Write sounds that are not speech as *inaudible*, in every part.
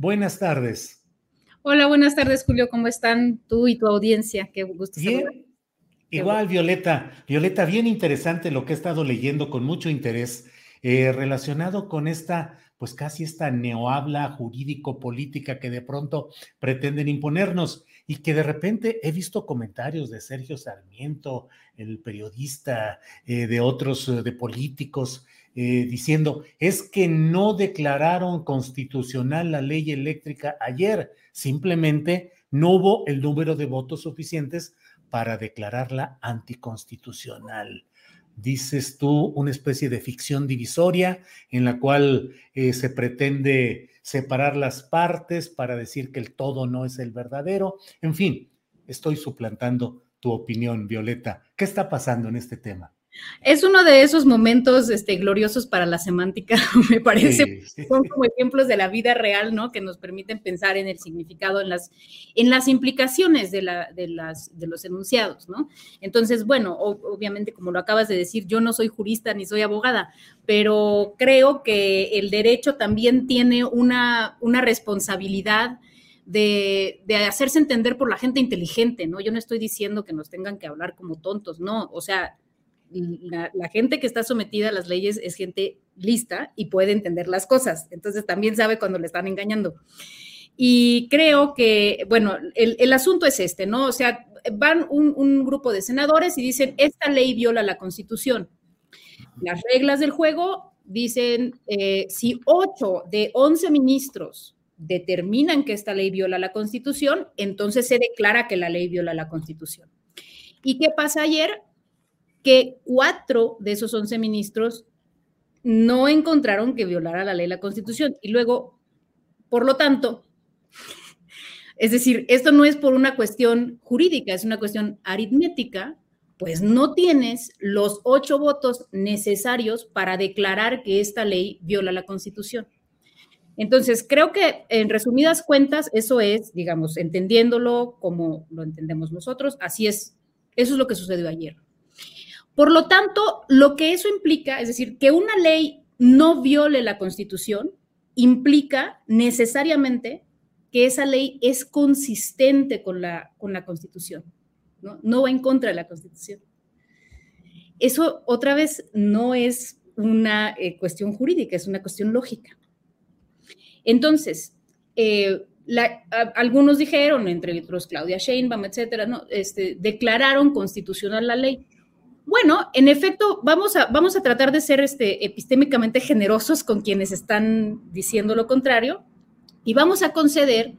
buenas tardes. Hola, buenas tardes, Julio. ¿Cómo están tú y tu audiencia? Qué gusto Bien. Igual, Violeta. Violeta, bien interesante lo que he estado leyendo con mucho interés eh, relacionado con esta, pues casi esta neohabla jurídico-política que de pronto pretenden imponernos y que de repente he visto comentarios de Sergio Sarmiento, el periodista, eh, de otros, eh, de políticos, eh, diciendo, es que no declararon constitucional la ley eléctrica ayer, simplemente no hubo el número de votos suficientes para declararla anticonstitucional. Dices tú una especie de ficción divisoria en la cual eh, se pretende separar las partes para decir que el todo no es el verdadero. En fin, estoy suplantando tu opinión, Violeta. ¿Qué está pasando en este tema? Es uno de esos momentos este, gloriosos para la semántica, *laughs* me parece. Son como ejemplos de la vida real, ¿no? Que nos permiten pensar en el significado, en las, en las implicaciones de, la, de, las, de los enunciados, ¿no? Entonces, bueno, obviamente, como lo acabas de decir, yo no soy jurista ni soy abogada, pero creo que el derecho también tiene una, una responsabilidad. De, de, hacerse entender por la gente inteligente, ¿no? Yo no estoy diciendo que nos tengan que hablar como tontos, no, o sea, la, gente que está sometida a las leyes es gente lista y puede entender las cosas. Entonces también sabe cuando le están engañando. Y creo que, bueno, el, asunto es este, ¿no? O sea, van un, grupo de senadores y dicen, esta ley viola la constitución. Las reglas del juego dicen, eh, si ocho de once ministros determinan que esta ley viola la constitución, entonces se declara que la ley viola la constitución. ¿Y qué pasa ayer? Que cuatro de esos once ministros no encontraron que violara la ley la constitución. Y luego, por lo tanto, *laughs* es decir, esto no es por una cuestión jurídica, es una cuestión aritmética, pues no tienes los ocho votos necesarios para declarar que esta ley viola la constitución. Entonces, creo que en resumidas cuentas, eso es, digamos, entendiéndolo como lo entendemos nosotros, así es, eso es lo que sucedió ayer. Por lo tanto, lo que eso implica, es decir, que una ley no viole la Constitución, implica necesariamente que esa ley es consistente con la, con la Constitución, ¿no? no va en contra de la Constitución. Eso otra vez no es una eh, cuestión jurídica, es una cuestión lógica. Entonces, eh, algunos dijeron, entre otros Claudia Sheinbaum, etcétera, ¿no? este, declararon constitucional la ley. Bueno, en efecto, vamos a, vamos a tratar de ser este, epistémicamente generosos con quienes están diciendo lo contrario y vamos a conceder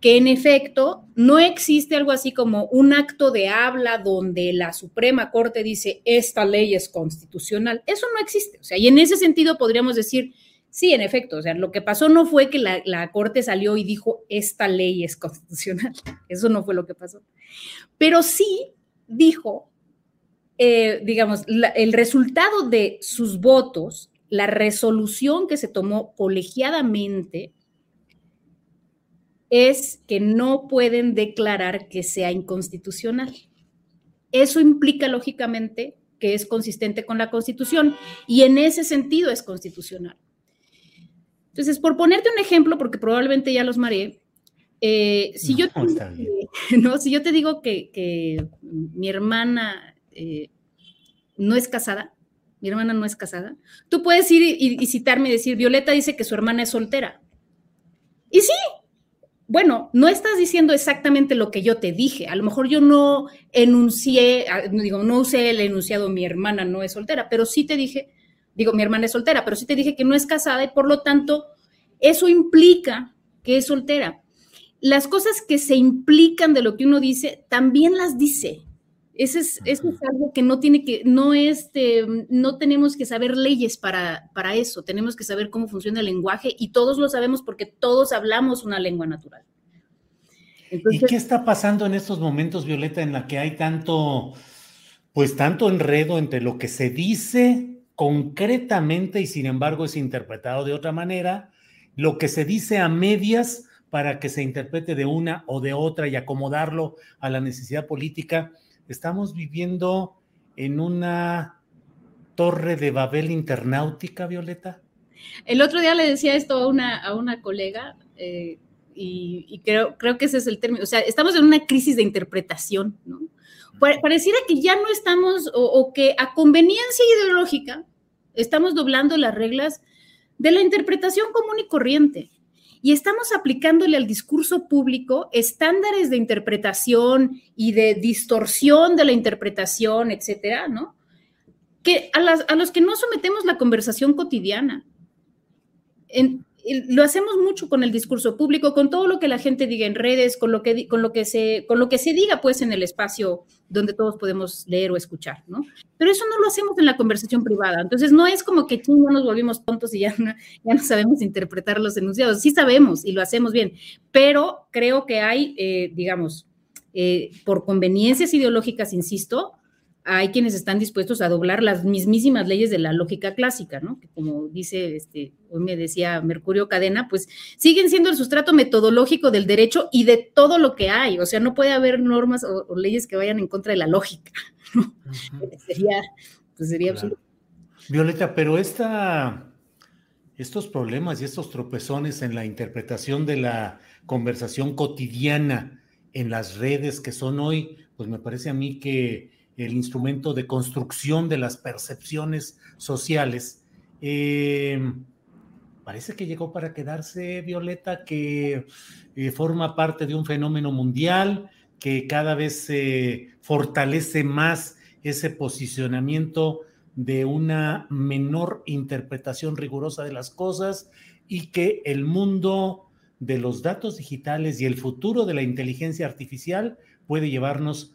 que en efecto no existe algo así como un acto de habla donde la Suprema Corte dice esta ley es constitucional. Eso no existe. O sea, y en ese sentido podríamos decir, sí, en efecto, o sea, lo que pasó no fue que la, la Corte salió y dijo esta ley es constitucional. *laughs* Eso no fue lo que pasó. Pero sí dijo eh, digamos, el resultado de sus votos, la resolución que se tomó colegiadamente, es que no pueden declarar que sea inconstitucional. Eso implica, lógicamente, que es consistente con la Constitución y en ese sentido es constitucional. Entonces, por ponerte un ejemplo, porque probablemente ya los mareé, eh, si, yo te, *laughs* no, si yo te digo que, mi hermana eh, no es casada, mi hermana no es casada, tú puedes ir y, citarme y decir, Violeta dice que su hermana es soltera. Y sí, bueno, no estás diciendo exactamente lo que yo te dije. A lo mejor yo no enuncié, ah, digo, no usé el enunciado mi hermana no es soltera, pero sí te dije, digo, mi hermana es soltera, pero sí te dije que no es casada y por lo tanto eso implica que es soltera. Las cosas que se implican de lo que uno dice, también las dice. Eso es, es algo que no tiene que, no este, no tenemos que saber leyes para, para eso, tenemos que saber cómo funciona el lenguaje y todos lo sabemos porque todos hablamos una lengua natural. ¿Y qué está pasando en estos momentos, Violeta, en la que hay tanto, pues tanto enredo entre lo que se dice concretamente y sin embargo es interpretado de otra manera, lo que se dice a medias para que se interprete de una o de otra y acomodarlo a la necesidad política? Estamos viviendo en una torre de Babel internautica, Violeta. El otro día le decía esto a una, a una colega eh, y, creo, creo que ese es el término, o sea, estamos en una crisis de interpretación, ¿no? Pareciera que ya no estamos, o, o que a conveniencia ideológica, estamos doblando las reglas de la interpretación común y corriente y estamos aplicándole al discurso público estándares de interpretación y de distorsión de la interpretación, etcétera, ¿no? Que a, las, a los que no sometemos la conversación cotidiana. En, lo hacemos mucho con el discurso público, con todo lo que la gente diga en redes, con lo que, con lo que, se, con lo que se diga pues en el espacio donde todos podemos leer o escuchar, ¿no? Pero eso no lo hacemos en la conversación privada. Entonces no es como que chingo nos volvimos tontos y ya no, ya no sabemos interpretar los enunciados. Sí sabemos y lo hacemos bien, pero creo que hay, eh, digamos, eh, por conveniencias ideológicas, insisto, hay quienes están dispuestos a doblar las mismísimas leyes de la lógica clásica, ¿no? Que como dice, este, hoy me decía Mercurio Cadena, pues siguen siendo el sustrato metodológico del derecho y de todo lo que hay. O sea, no puede haber normas o, leyes que vayan en contra de la lógica. *laughs* ¿no? *laughs* Sería, pues sería absurdo. Violeta, pero esta, estos problemas y estos tropezones en la interpretación de la conversación cotidiana en las redes que son hoy, pues me parece a mí que el instrumento de construcción de las percepciones sociales. Em, parece que llegó para quedarse, Violeta, que eh, forma parte de un fenómeno mundial, que cada vez se fortalece más ese posicionamiento de una menor interpretación rigurosa de las cosas y que el mundo de los datos digitales y el futuro de la inteligencia artificial puede llevarnos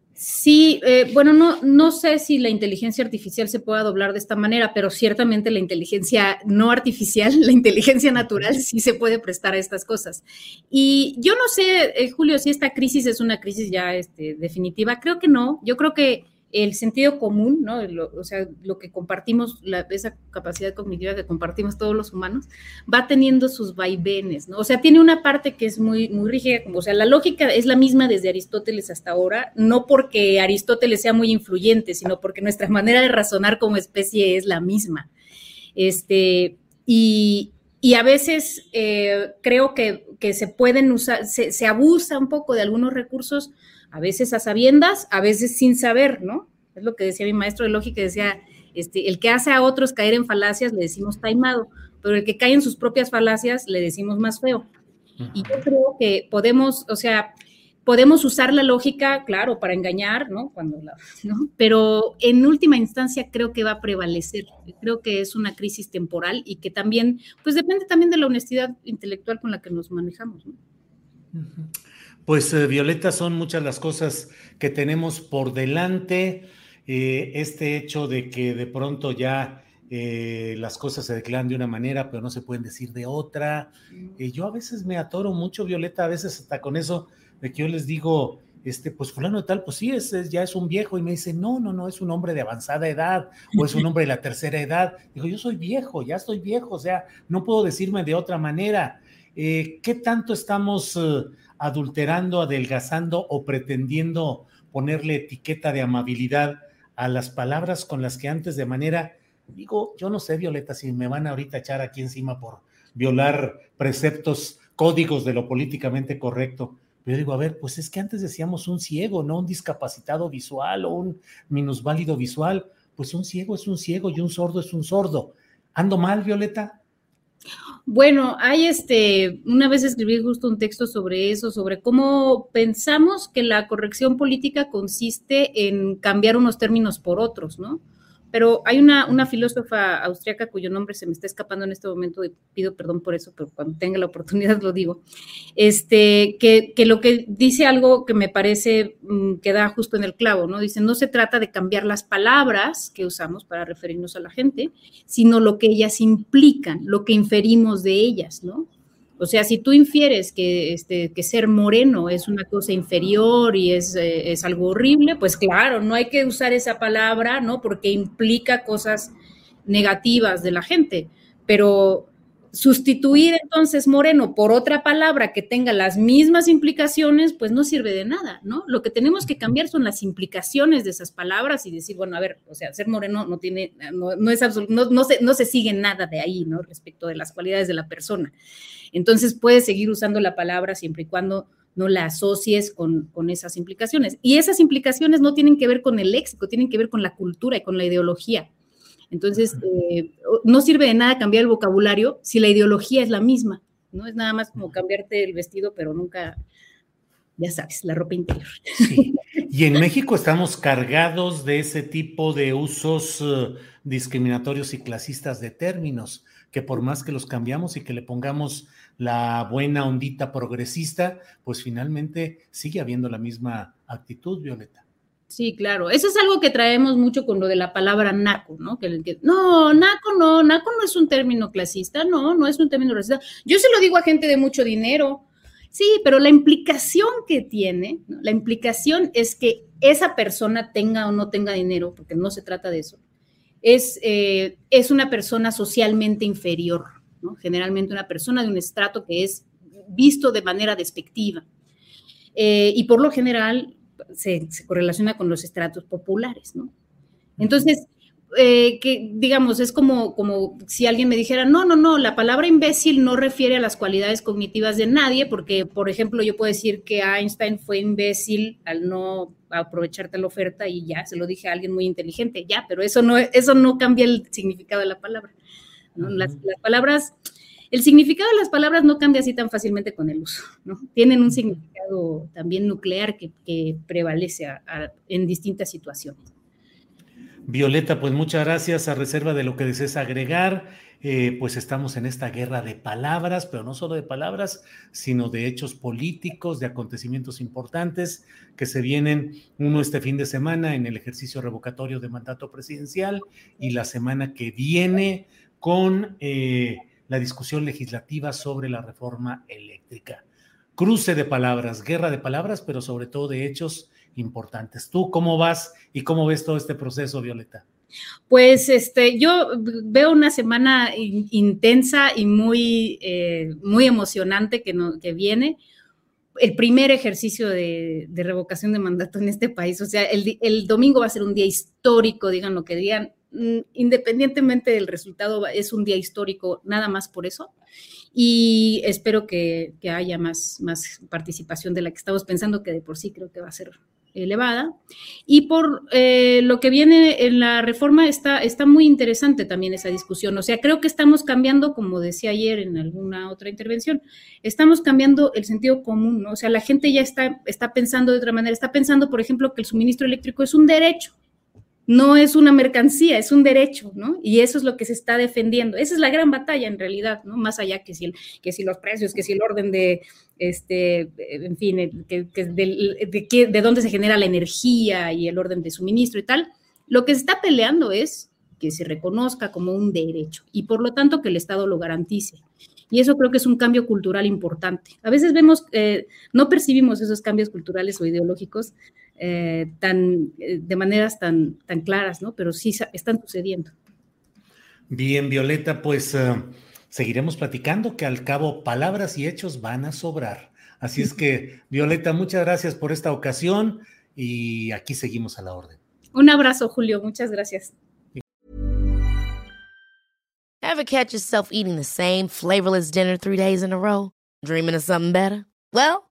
Sí, eh, bueno, no, no sé si la inteligencia artificial se pueda doblar de esta manera, pero ciertamente la inteligencia no artificial, *laughs* la inteligencia natural, sí se puede prestar a estas cosas. Y yo no sé, eh, Julio, si esta crisis es una crisis ya este, definitiva. Creo que no. Yo creo que el sentido común, ¿no? o sea, lo que compartimos, esa capacidad cognitiva que compartimos todos los humanos, va teniendo sus vaivenes, ¿no? O sea, tiene una parte que es muy, muy rígida, o sea, la lógica es la misma desde Aristóteles hasta ahora, no porque Aristóteles sea muy influyente, sino porque nuestra manera de razonar como especie es la misma. Este, y, y a veces eh, creo que, se pueden usar, se, se, abusa un poco de algunos recursos, a veces a sabiendas, a veces sin saber, ¿no? Es lo que decía mi maestro de lógica, decía, este, el que hace a otros caer en falacias le decimos taimado, pero el que cae en sus propias falacias le decimos más feo. Y yo creo que podemos, o sea, podemos usar la lógica, claro, para engañar, ¿no? Cuando ¿no? Pero en última instancia creo que va a prevalecer. Creo que es una crisis temporal y que también, pues depende también de la honestidad intelectual con la que nos manejamos, ¿no? Pues eh, Violeta, son muchas las cosas que tenemos por delante. Eh, este hecho de que de pronto ya eh, las cosas se declaran de una manera, pero no se pueden decir de otra. yo a veces me atoro mucho, Violeta, a veces hasta con eso de que yo les digo, este, pues fulano de tal, pues sí, es, ya es un viejo, y me dice, no, no, no, es un hombre de avanzada edad, o es un hombre de la tercera edad. Digo, yo soy viejo, ya estoy viejo, o sea, no puedo decirme de otra manera. ¿Qué tanto estamos adulterando, adelgazando o pretendiendo ponerle etiqueta de amabilidad a las palabras con las que antes de manera, digo, yo no sé, Violeta, si me van ahorita a echar aquí encima por violar preceptos, códigos de lo políticamente correcto, pero digo, a ver, pues es que antes decíamos un ciego, no un discapacitado visual o un minusválido visual. Pues un ciego es un ciego y un sordo es un sordo. ¿Ando mal, Violeta? Bueno, hay este, una vez escribí justo un texto sobre eso, sobre cómo pensamos que la corrección política consiste en cambiar unos términos por otros, ¿no? Pero hay una, una filósofa austriaca cuyo nombre se me está escapando en este momento y pido perdón por eso, pero cuando tenga la oportunidad lo digo, este, que, que lo que dice algo que me parece mm, que da justo en el clavo, ¿no? Dice, no se trata de cambiar las palabras que usamos para referirnos a la gente, sino lo que ellas implican, lo que inferimos de ellas, ¿no? O sea, si tú infieres que, este, que ser moreno es una cosa inferior y es, eh, es, algo horrible, pues claro, no hay que usar esa palabra, ¿no? Porque implica cosas negativas de la gente. Pero sustituir entonces moreno por otra palabra que tenga las mismas implicaciones, pues no sirve de nada, ¿no? Lo que tenemos que cambiar son las implicaciones de esas palabras y decir, bueno, a ver, o sea, ser moreno no tiene, no, es no, no, se, no se sigue nada de ahí, ¿no? Respecto de las cualidades de la persona. Entonces puedes seguir usando la palabra siempre y cuando no la asocies con, esas implicaciones. Y esas implicaciones no tienen que ver con el léxico, tienen que ver con la cultura y con la ideología. Entonces, eh, no sirve de nada cambiar el vocabulario si la ideología es la misma, ¿no? Es nada más como cambiarte el vestido, pero nunca, ya sabes, la ropa interior. *laughs* Y en México estamos cargados de ese tipo de usos eh, discriminatorios y clasistas de términos, que por más que los cambiamos y que le pongamos la buena ondita progresista, pues finalmente sigue habiendo la misma actitud, Violeta. Sí, claro. Eso es algo que traemos mucho con lo de la palabra naco, ¿no? Que, no, naco no, naco no es un término clasista, no, no es un término racista. Yo se lo digo a gente de mucho dinero. Sí, pero la implicación que tiene, la implicación es que esa persona tenga o no tenga dinero, porque no se trata de eso, es, eh, es una persona socialmente inferior, ¿no? Generalmente una persona de un estrato que es visto de manera despectiva. Eh, y por lo general se, correlaciona con los estratos populares, ¿no? Entonces, eh, que digamos, es como, como si alguien me dijera, no, no, no, la palabra imbécil no refiere a las cualidades cognitivas de nadie, porque, por ejemplo, yo puedo decir que Einstein fue imbécil al no aprovecharte la oferta y ya, se lo dije a alguien muy inteligente, ya, pero eso no, eso no cambia el significado de la palabra. las, las, palabras, el significado de las palabras no cambia así tan fácilmente con el uso, ¿no? Tienen un significado también nuclear que, que prevalece en distintas situaciones. Violeta, pues muchas gracias a reserva de lo que desees agregar. Eh, pues estamos en esta guerra de palabras, pero no solo de palabras, sino de hechos políticos, de acontecimientos importantes que se vienen, uno este fin de semana en el ejercicio revocatorio de mandato presidencial y la semana que viene con eh, la discusión legislativa sobre la reforma eléctrica. Cruce de palabras, guerra de palabras, pero sobre todo de hechos importantes. ¿Tú cómo vas y cómo ves todo este proceso, Violeta? Pues este, yo veo una semana intensa y muy, eh, muy emocionante que, no, que viene. El primer ejercicio de, revocación de mandato en este país. O sea, el, el, domingo va a ser un día histórico, digan lo que digan, independientemente del resultado, es un día histórico, nada más por eso. y espero que, haya más, más participación de la que estamos pensando, que de por sí creo que va a ser elevada. Y por eh, lo que viene en la reforma está, está muy interesante también esa discusión. O sea, creo que estamos cambiando, como decía ayer en alguna otra intervención, estamos cambiando el sentido común, ¿no? O sea, la gente ya está, está pensando de otra manera, está pensando, por ejemplo, que el suministro eléctrico es un derecho no es una mercancía, es un derecho, ¿no? Y eso es lo que se está defendiendo. Esa es la gran batalla en realidad, ¿no? Más allá que si, el, que si los precios, que si el orden de, este, en fin, que, de, de, dónde se genera la energía y el orden de suministro y tal, lo que se está peleando es que se reconozca como un derecho y por lo tanto que el Estado lo garantice. Y eso creo que es un cambio cultural importante. A veces vemos, eh, no percibimos esos cambios culturales o ideológicos eh, tan, eh, de maneras tan, tan claras, ¿no? Pero sí están sucediendo. Bien, Violeta, pues eh, seguiremos platicando que al cabo palabras y hechos van a sobrar. Así es que, *laughs* Violeta, muchas gracias por esta ocasión y aquí seguimos a la orden. Un abrazo, Julio. Muchas gracias. Ever catch yourself eating the same flavorless dinner three days in a row? Dreaming of something better? Well,